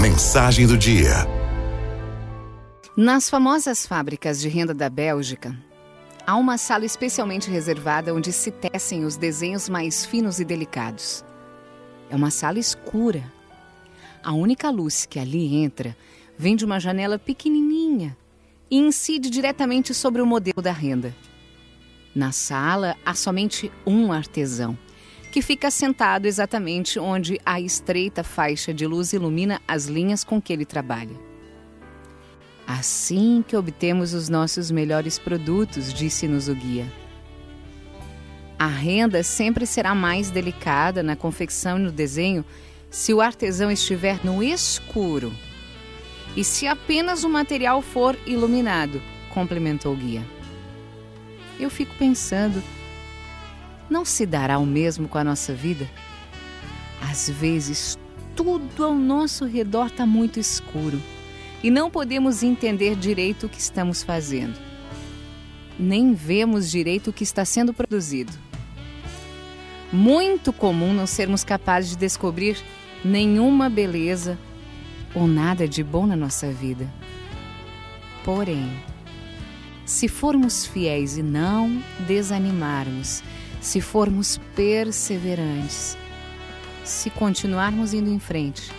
Mensagem do dia. Nas famosas fábricas de renda da Bélgica, há uma sala especialmente reservada onde se tecem os desenhos mais finos e delicados. É uma sala escura. A única luz que ali entra vem de uma janela pequenininha e incide diretamente sobre o modelo da renda. Na sala há somente um artesão que fica sentado exatamente onde a estreita faixa de luz ilumina as linhas com que ele trabalha. Assim que obtemos os nossos melhores produtos, disse-nos o guia. A renda sempre será mais delicada na confecção e no desenho se o artesão estiver no escuro e se apenas o material for iluminado, complementou o guia. Eu fico pensando não se dará o mesmo com a nossa vida? Às vezes, tudo ao nosso redor está muito escuro e não podemos entender direito o que estamos fazendo. Nem vemos direito o que está sendo produzido. Muito comum não sermos capazes de descobrir nenhuma beleza ou nada de bom na nossa vida. Porém, se formos fiéis e não desanimarmos, se formos perseverantes, se continuarmos indo em frente,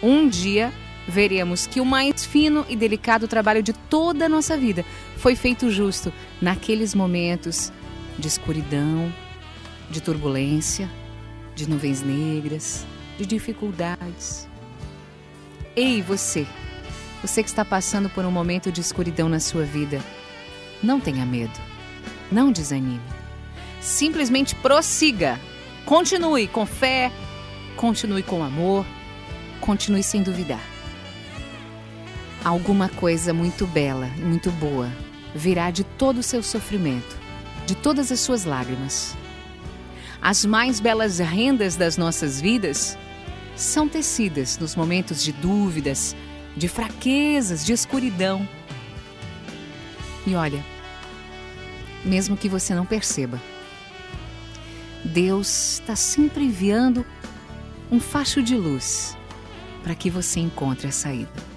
um dia veremos que o mais fino e delicado trabalho de toda a nossa vida foi feito justo naqueles momentos de escuridão, de turbulência, de nuvens negras, de dificuldades. Ei, você, você que está passando por um momento de escuridão na sua vida, não tenha medo, não desanime. Simplesmente prossiga. Continue com fé, continue com amor, continue sem duvidar. Alguma coisa muito bela e muito boa virá de todo o seu sofrimento, de todas as suas lágrimas. As mais belas rendas das nossas vidas são tecidas nos momentos de dúvidas, de fraquezas, de escuridão. E olha, mesmo que você não perceba, Deus está sempre enviando um facho de luz para que você encontre a saída.